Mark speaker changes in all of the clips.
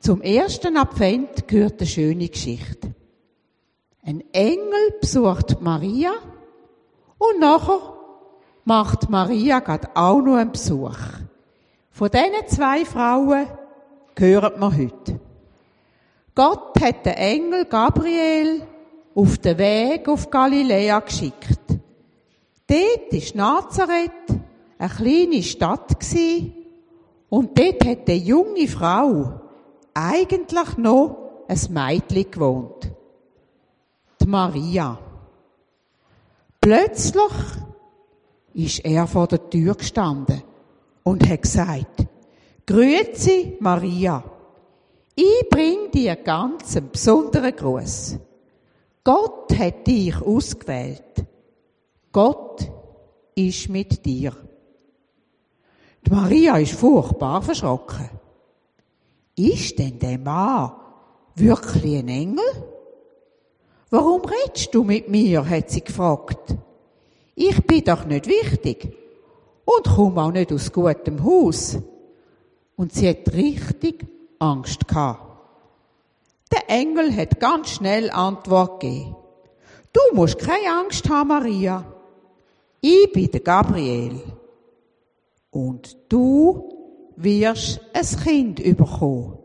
Speaker 1: Zum ersten Advent gehört eine schöne Geschichte. Ein Engel besucht Maria und nachher macht Maria gerade auch noch einen Besuch. Von diesen zwei Frauen hören wir heute. Gott hat den Engel Gabriel auf den Weg auf Galiläa geschickt. Dort ist Nazareth eine kleine Stadt und dort hat eine junge Frau eigentlich noch ein Mädchen gewohnt. Die Maria. Plötzlich ist er vor der Tür gestanden und hat gesagt, Grüezi Maria, ich bring dir ganz einen besonderen Gruß. Gott hat dich ausgewählt. Gott ist mit dir. Die Maria ist furchtbar verschrocken. Ist denn der Mann wirklich ein Engel? Warum redest du mit mir? hat sie gefragt. Ich bin doch nicht wichtig und komme auch nicht aus gutem Haus. Und sie hat richtig Angst gehabt. Der Engel hat ganz schnell Antwort gegeben. Du musst keine Angst haben, Maria. Ich bin der Gabriel. Und du wirst ein Kind überkommen.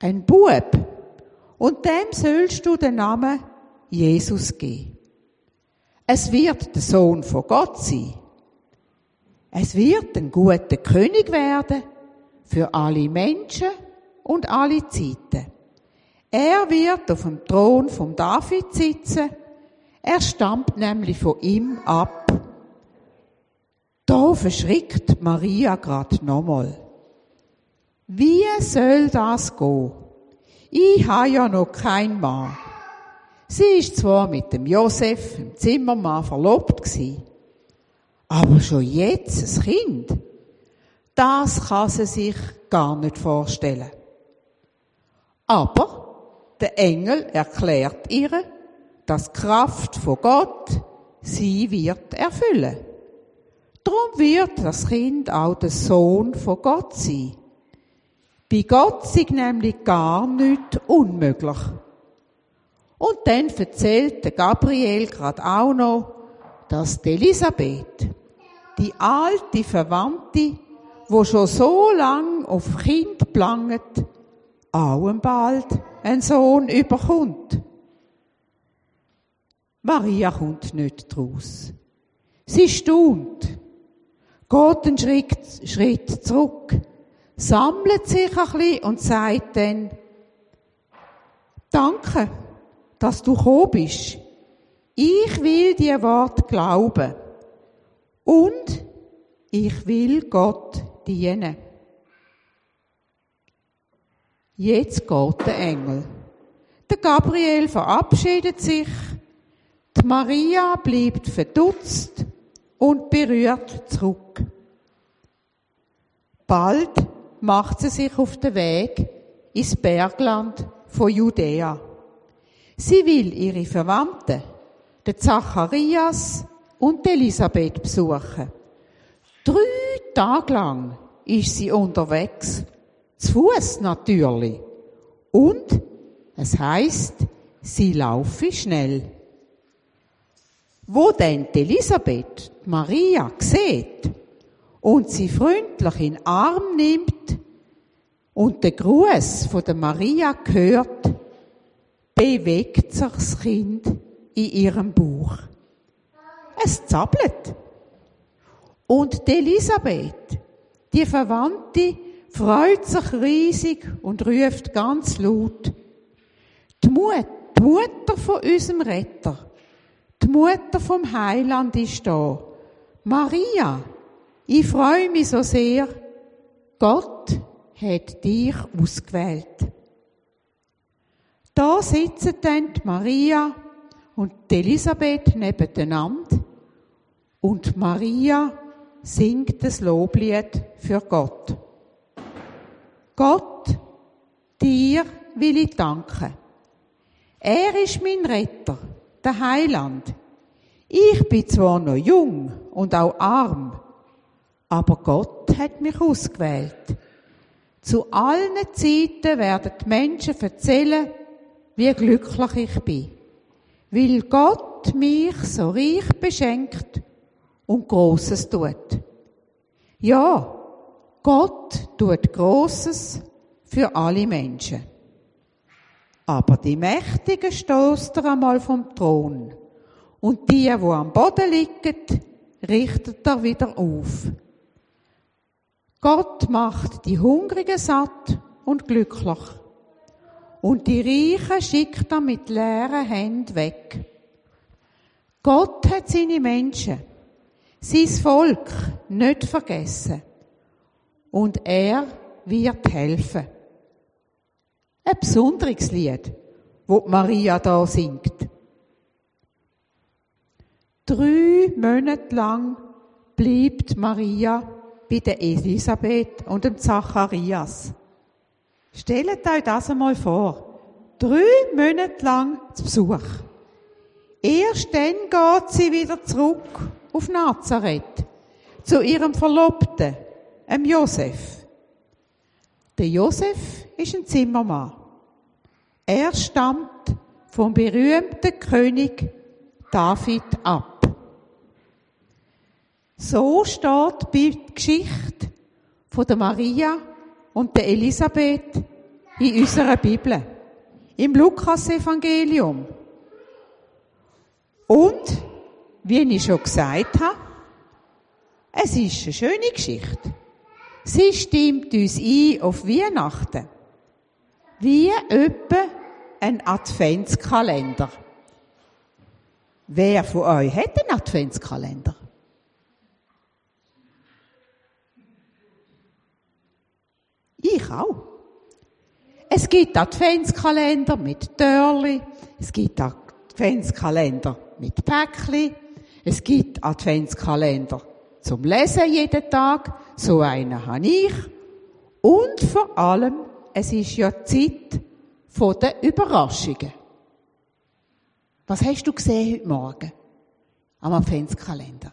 Speaker 1: Ein Bub. Und dem sollst du den Namen Jesus geben. Es wird der Sohn von Gott sein. Es wird ein guter König werden für alle Menschen und alle Zeiten. Er wird auf dem Thron vom David sitzen. Er stammt nämlich von ihm ab. Verschrickt Maria grad nochmal. Wie soll das gehen? Ich habe ja noch kein Mann. Sie ist zwar mit dem Josef, dem Zimmermann, verlobt gewesen, aber schon jetzt ein Kind. Das kann sie sich gar nicht vorstellen. Aber der Engel erklärt ihr, dass die Kraft von Gott sie wird erfüllen. Darum wird das Kind auch der Sohn von Gott sein. Bei Gott ist nämlich gar nichts unmöglich. Und dann erzählt Gabriel gerade auch noch, dass Elisabeth, die alte Verwandte, wo schon so lang auf Kind planget, auch bald einen Sohn überkommt. Maria kommt nicht draus. Sie staunt, geht einen Schritt, Schritt zurück, sammelt sich ein bisschen und sagt dann, Danke, dass du gekommen bist. Ich will dir Wort glauben. Und ich will Gott dienen. Jetzt geht der Engel. Der Gabriel verabschiedet sich. Die Maria bleibt verdutzt und berührt zurück. Bald macht sie sich auf den Weg ins Bergland von Judäa. Sie will ihre Verwandten, den Zacharias und Elisabeth besuchen. Drei Tage lang ist sie unterwegs zu Fuß natürlich. Und es heißt, sie laufe schnell. Wo denn Elisabeth Maria sieht und sie freundlich in Arm nimmt und der Gruß von der Maria hört, bewegt sich das Kind in ihrem Bauch. Es zappelt. Und Elisabeth, die Verwandte, freut sich riesig und ruft ganz laut, die Mutter, die Mutter von unserem Retter, die Mutter vom Heiland ist da. Maria, ich freue mich so sehr, Gott hat dich ausgewählt. Da sitzen dann Maria und Elisabeth nebeneinander und Maria singt das Loblied für Gott. Gott, dir will ich danken. Er ist mein Retter, der Heiland. Ich bin zwar noch jung und auch arm, aber Gott hat mich ausgewählt. Zu allen Zeiten werden die Menschen erzählen, wie glücklich ich bin. Weil Gott mich so reich beschenkt und Großes tut. Ja, Gott tut Großes für alle Menschen. Aber die Mächtigen stoßt er einmal vom Thron. Und die, wo am Boden liegen, richtet er wieder auf. Gott macht die Hungrigen satt und glücklich. Und die Reichen schickt er mit leeren Händen weg. Gott hat seine Menschen, sein Volk nicht vergessen. Und er wird helfen. Ein besonderes Lied, wo Maria da singt. Drei Monate lang bleibt Maria bei der Elisabeth und dem Zacharias. Stellt euch das einmal vor. Drei Monate lang zu Besuch. Erst dann geht sie wieder zurück auf Nazareth, zu ihrem Verlobten, dem Josef. Der Josef ist ein Zimmermann. Er stammt vom berühmten König David ab. So steht die Geschichte von der Maria und der Elisabeth in unserer Bibel, im Lukas-Evangelium. Und, wie ich schon gesagt habe, es ist eine schöne Geschichte. Sie stimmt uns ein auf Weihnachten. Wie etwa ein Adventskalender. Wer von euch hat einen Adventskalender? Ich auch. Es gibt Adventskalender mit Törli, es gibt Adventskalender mit Päckli, es gibt Adventskalender zum Lesen jeden Tag, so einen habe ich. Und vor allem, es ist ja Zeit von den Überraschungen. Was hast du gesehen heute Morgen am Adventskalender?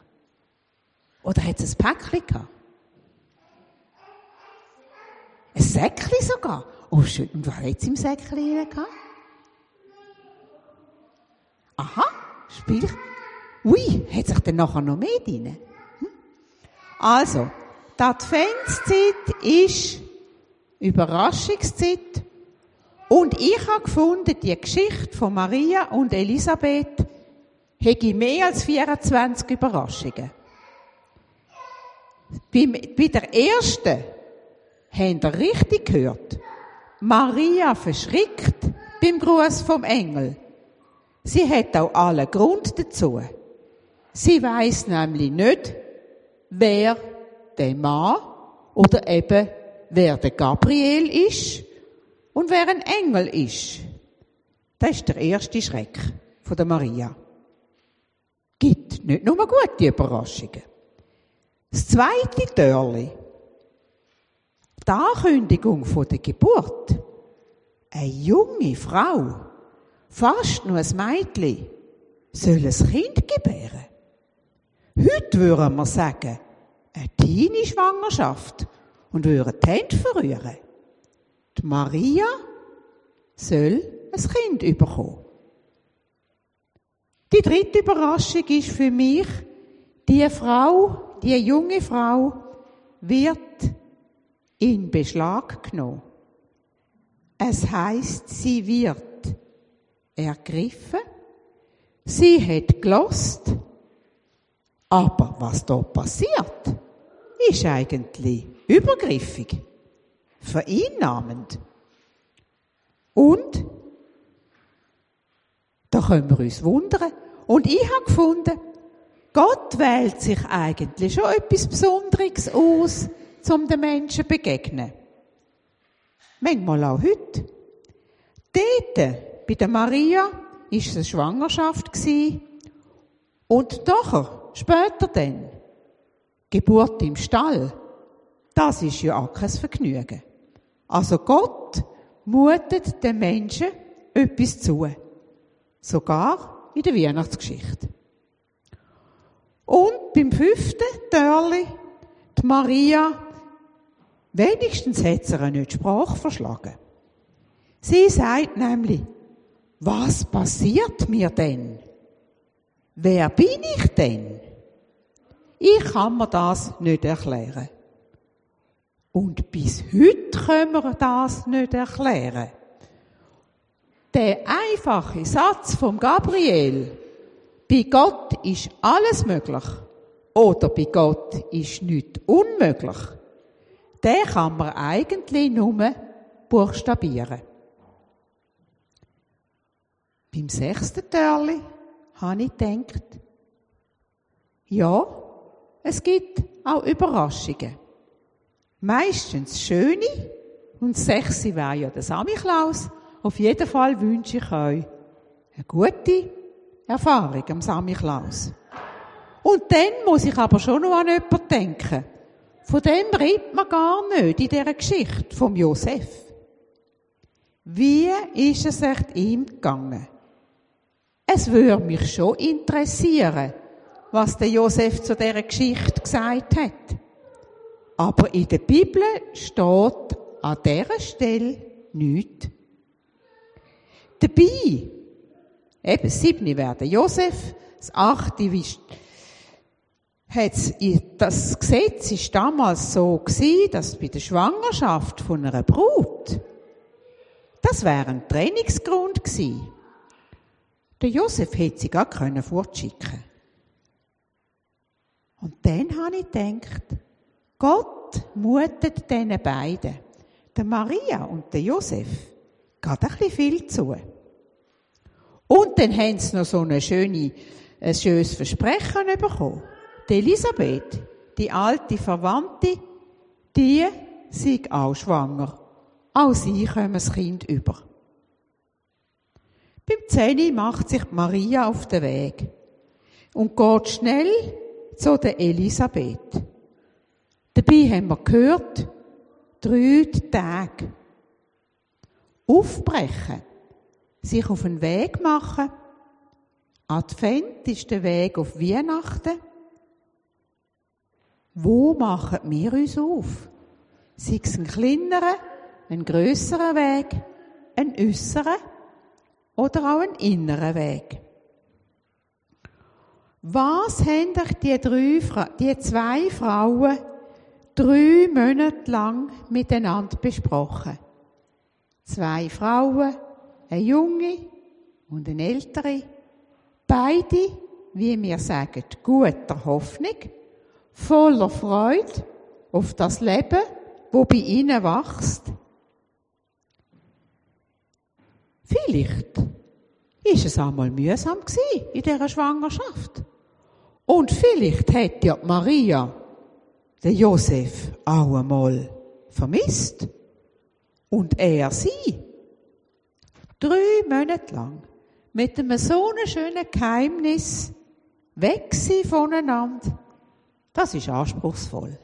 Speaker 1: Oder hat es ein Päckchen gehabt? Ein Säckchen sogar. Oh, schön. Und was hat es im Säckchen gehabt? Aha, Spiel. Ui, hat sich dann nachher noch mehr drin? Hm? Also, die Adventszeit ist Überraschungszeit. Und ich habe gefunden, die Geschichte von Maria und Elisabeth hätte mehr als 24 Überraschungen. Bei, der ersten Habt ihr richtig gehört? Maria verschrickt beim Gruß vom Engel. Sie hat auch allen Grund dazu. Sie weiß nämlich nicht, wer der Mann oder eben wer der Gabriel ist und wer ein Engel ist. Das ist der erste Schreck von der Maria. Gibt nicht nur gute Überraschungen. Das zweite Törli die Ankündigung von der Geburt. Eine junge Frau, fast nur ein Mädchen, soll ein Kind gebären. Heute würden wir sagen, eine Teenie-Schwangerschaft und würden die Hände verrühren. Die Maria soll ein Kind bekommen. Die dritte Überraschung ist für mich, die Frau, die junge Frau wird in Beschlag genommen. Es heißt, sie wird ergriffen, sie hat gelost, aber was da passiert, ist eigentlich übergriffig, vereinnahmend. Und da können wir uns wundern. Und ich habe gefunden, Gott wählt sich eigentlich schon etwas Besonderes aus, um den Menschen zu begegnen. Manchmal auch heute. Dort, bei der Maria, ist es eine Schwangerschaft und doch, später dann, Geburt im Stall. Das ist ja auch kein Vergnügen. Also Gott mutet den Menschen etwas zu. Sogar in der Weihnachtsgeschichte. Und beim fünften Törli, die Maria Wenigstens hat sie nicht Sprache verschlagen. Sie sagt nämlich, was passiert mir denn? Wer bin ich denn? Ich kann mir das nicht erklären. Und bis heute können wir das nicht erklären. Der einfache Satz vom Gabriel, bei Gott ist alles möglich, oder bei Gott ist nichts unmöglich, den kann man eigentlich nur buchstabieren. Beim sechsten Törli habe ich gedacht, ja, es gibt auch Überraschungen. Meistens schöne, und sechste wäre ja der Samichlaus. Auf jeden Fall wünsche ich euch eine gute Erfahrung am Samichlaus. Und dann muss ich aber schon noch an jemanden denken. Von dem redet man gar nicht in dieser Geschichte vom Josef. Wie ist es echt ihm gegangen? Es würde mich schon interessieren, was der Josef zu dieser Geschichte gesagt hat. Aber in der Bibel steht an dieser Stelle nichts. Dabei, eben das siebte wäre Josef, das achte hat's, das Gesetz ist damals so gewesen, dass bei der Schwangerschaft von einer Brut, das wäre ein Trainingsgrund gewesen. Der Josef hätte sie gar können fortschicken. Und dann habe ich gedacht, Gott mutet diesen beiden, der Maria und der Josef, gerade ein bisschen viel zu. Und dann haben sie noch so eine schöne, ein schönes Versprechen bekommen. Die Elisabeth, die alte Verwandte, die sei auch schwanger. Auch sie kommen das Kind über. Beim Zehni macht sich Maria auf den Weg und geht schnell zu der Elisabeth. Dabei haben wir gehört, drei Tage. Aufbrechen, sich auf den Weg machen. Advent ist der Weg auf Weihnachten. Wo machen wir uns auf? Sei es ein kleinerer, ein grösserer Weg, ein äußerer oder auch ein innerer Weg. Was haben euch die, die zwei Frauen drei Monate lang miteinander besprochen? Zwei Frauen, eine junge und eine ältere, beide, wie wir sagen, guter Hoffnung voller Freude auf das Leben, wo bei ihnen wächst. Vielleicht ist es einmal mühsam in dieser Schwangerschaft. Und vielleicht hätte ja Maria den Josef auch einmal vermisst. Und er sie. Drei Monate lang. Mit einem so schönen Geheimnis weg sie voneinander das ist anspruchsvoll.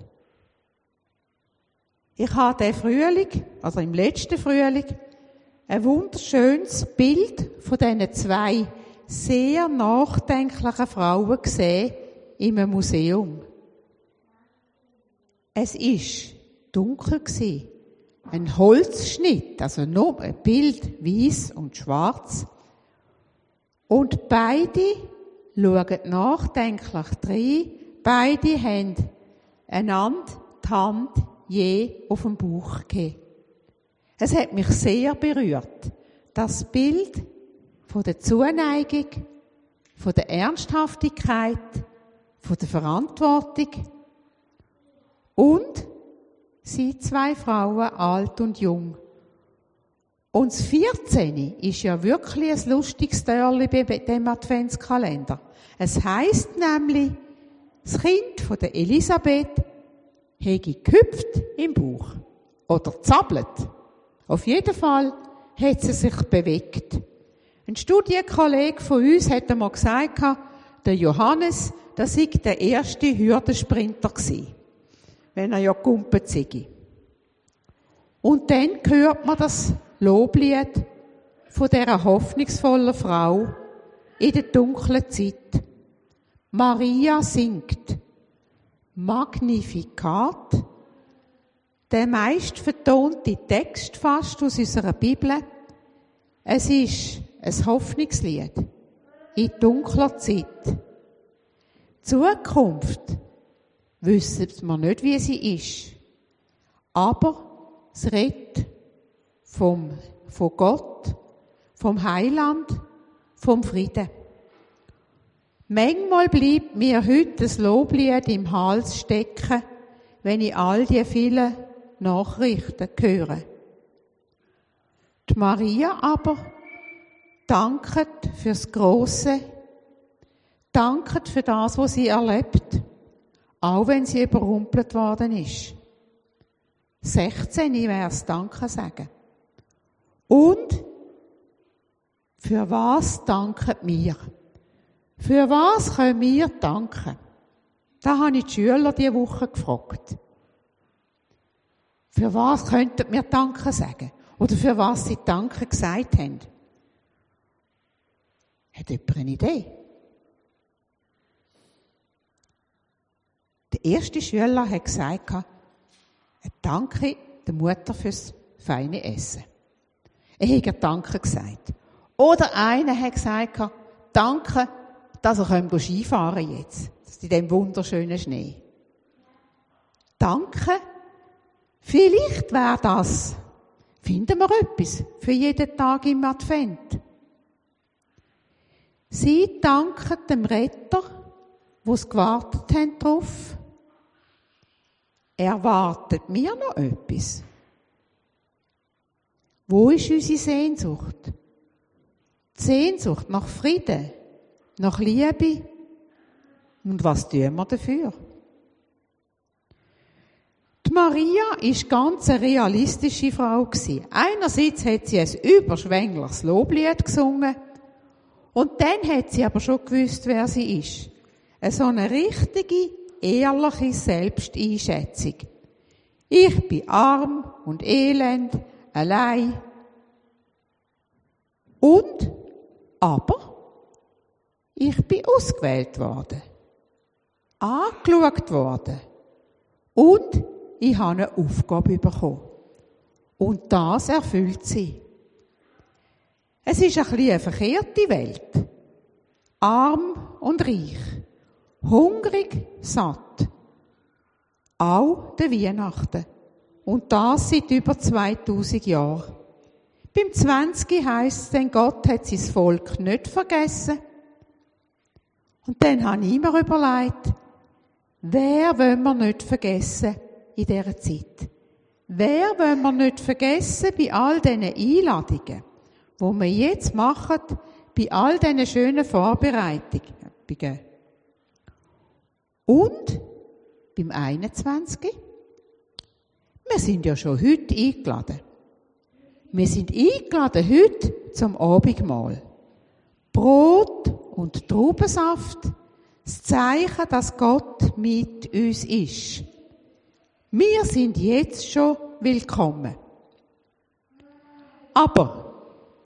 Speaker 1: Ich habe den Frühling, also im letzten Frühling, ein wunderschönes Bild von diesen zwei sehr nachdenklichen Frauen gesehen im Museum. Es ist dunkel gewesen. Ein Holzschnitt, also nur ein Bild, weiß und schwarz. Und beide schauen nachdenklich rein Beide haben einander die Hand je auf den Bauch gegeben. Es hat mich sehr berührt. Das Bild von der Zuneigung, von der Ernsthaftigkeit, von der Verantwortung und sie zwei Frauen, alt und jung. Und das 14. ist ja wirklich ein lustiges Törli bei dem Adventskalender. Es heißt nämlich, das Kind von der Elisabeth hege gehüpft im Buch oder zappelt. Auf jeden Fall hat sie sich bewegt. Ein Studienkollege von uns hat einmal gesagt, der Johannes, das sei der erste Hürdensprinter wenn er ja gumpet sei. Und dann hört man das Loblied von dieser hoffnungsvollen Frau in der dunklen Zeit. Maria singt Magnificat. Der meist vertonte Text fast aus unserer Bibel. Es ist ein Hoffnungslied in dunkler Zeit. Zukunft wissen wir nicht, wie sie ist. Aber es redet vom, von Gott, vom Heiland, vom Frieden. Manchmal bleibt mir heute das Loblied im Hals stecken, wenn ich all die vielen Nachrichten höre. Die Maria aber danket fürs Große, danket für das, was sie erlebt, auch wenn sie überrumpelt worden ist. 16 wäre es Danke sagen. Und für was danken wir? Für was können wir danken? Da habe ich die Schüler diese Woche gefragt. Für was könnten wir Danke sagen? Oder für was sie Danke gesagt haben? Hat jemand eine Idee? Der erste Schüler hat gesagt, Danke der Mutter fürs feine Essen. Er hat Danke gesagt. Oder einer hat gesagt, Danke dass er Skifahren jetzt. In dem wunderschönen Schnee. Danke. Vielleicht wäre das. Finden wir etwas für jeden Tag im Advent. Sie danken dem Retter, wo es gewartet haben drauf. Erwartet mir noch etwas? Wo ist unsere Sehnsucht? Die Sehnsucht nach Frieden, nach Liebe. Und was tun wir dafür? Die Maria ist ganz eine realistische Frau. Einerseits hat sie ein überschwängliches Loblied gesungen und dann hat sie aber schon gewusst, wer sie ist. So eine richtige, ehrliche Selbsteinschätzung. Ich bin arm und elend, allein. Und, aber, ich bin ausgewählt worden, angeschaut worden und ich habe eine Aufgabe bekommen. Und das erfüllt sie. Es ist ein bisschen eine verkehrte Welt. Arm und reich. Hungrig, satt. Auch der Weihnachten. Und das seit über 2000 Jahren. Beim 20. heisst es, denn Gott hat sein Volk nicht vergessen. Und dann habe ich mir überlegt, wer wollen wir nicht vergessen in dieser Zeit? Wer wollen wir nicht vergessen bei all diesen Einladungen, die wir jetzt machen, bei all diesen schönen Vorbereitungen? Und beim 21. Wir sind ja schon heute eingeladen. Wir sind eingeladen heute zum Abendmahl. Brot und Traubensaft, das Zeichen, dass Gott mit uns ist. Wir sind jetzt schon willkommen. Aber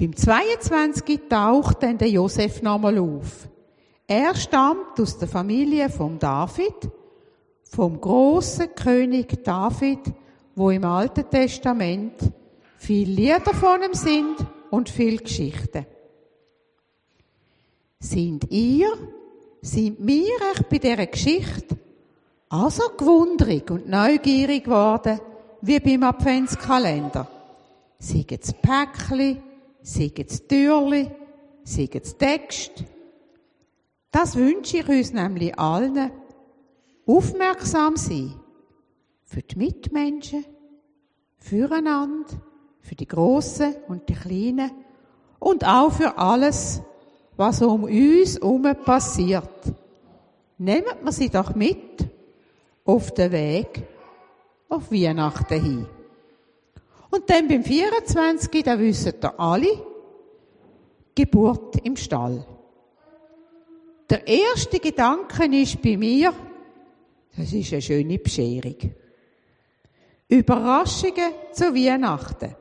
Speaker 1: beim 22. taucht dann der Josef nochmal auf. Er stammt aus der Familie von David, vom großen König David, wo im Alten Testament viel Lieder von ihm sind und viel Geschichten. Sind ihr, sind wir echt bei dieser Geschichte auch so gewundrig und neugierig geworden wie beim Adventskalender? Sei es Päckchen, sei es Türli, sei es Text. Das wünsche ich uns nämlich allen. Aufmerksam sein. Für die Mitmenschen, füreinander, für die Großen und die Kleinen und auch für alles, was um uns herum passiert. Nehmen wir sie doch mit auf den Weg auf Weihnachten hin. Und dann beim 24. da wissen ihr alle, Geburt im Stall. Der erste Gedanke ist bei mir, das ist eine schöne Bescherung. Überraschungen zu Weihnachten.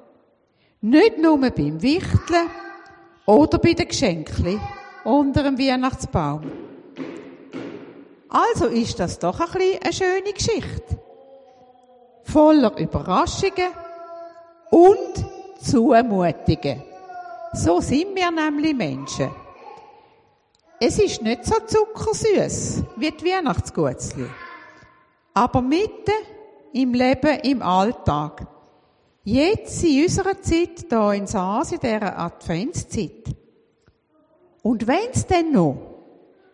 Speaker 1: Nicht nur beim Wichteln, oder bei den Geschenken unter dem Weihnachtsbaum. Also ist das doch ein bisschen eine schöne Geschichte. voller Überraschungen und Zumutungen. So sind wir nämlich Menschen. Es ist nicht so zuckersüß wie die Weihnachtsgutzli. Aber mitten im Leben, im Alltag. Jetzt in unserer Zeit, hier in Saas, in dieser Adventszeit. Und wenn es denn noch,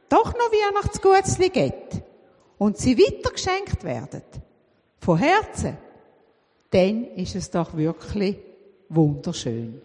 Speaker 1: doch noch Weihnachtsgutzli gibt und sie weitergeschenkt werden, von Herzen, dann ist es doch wirklich wunderschön.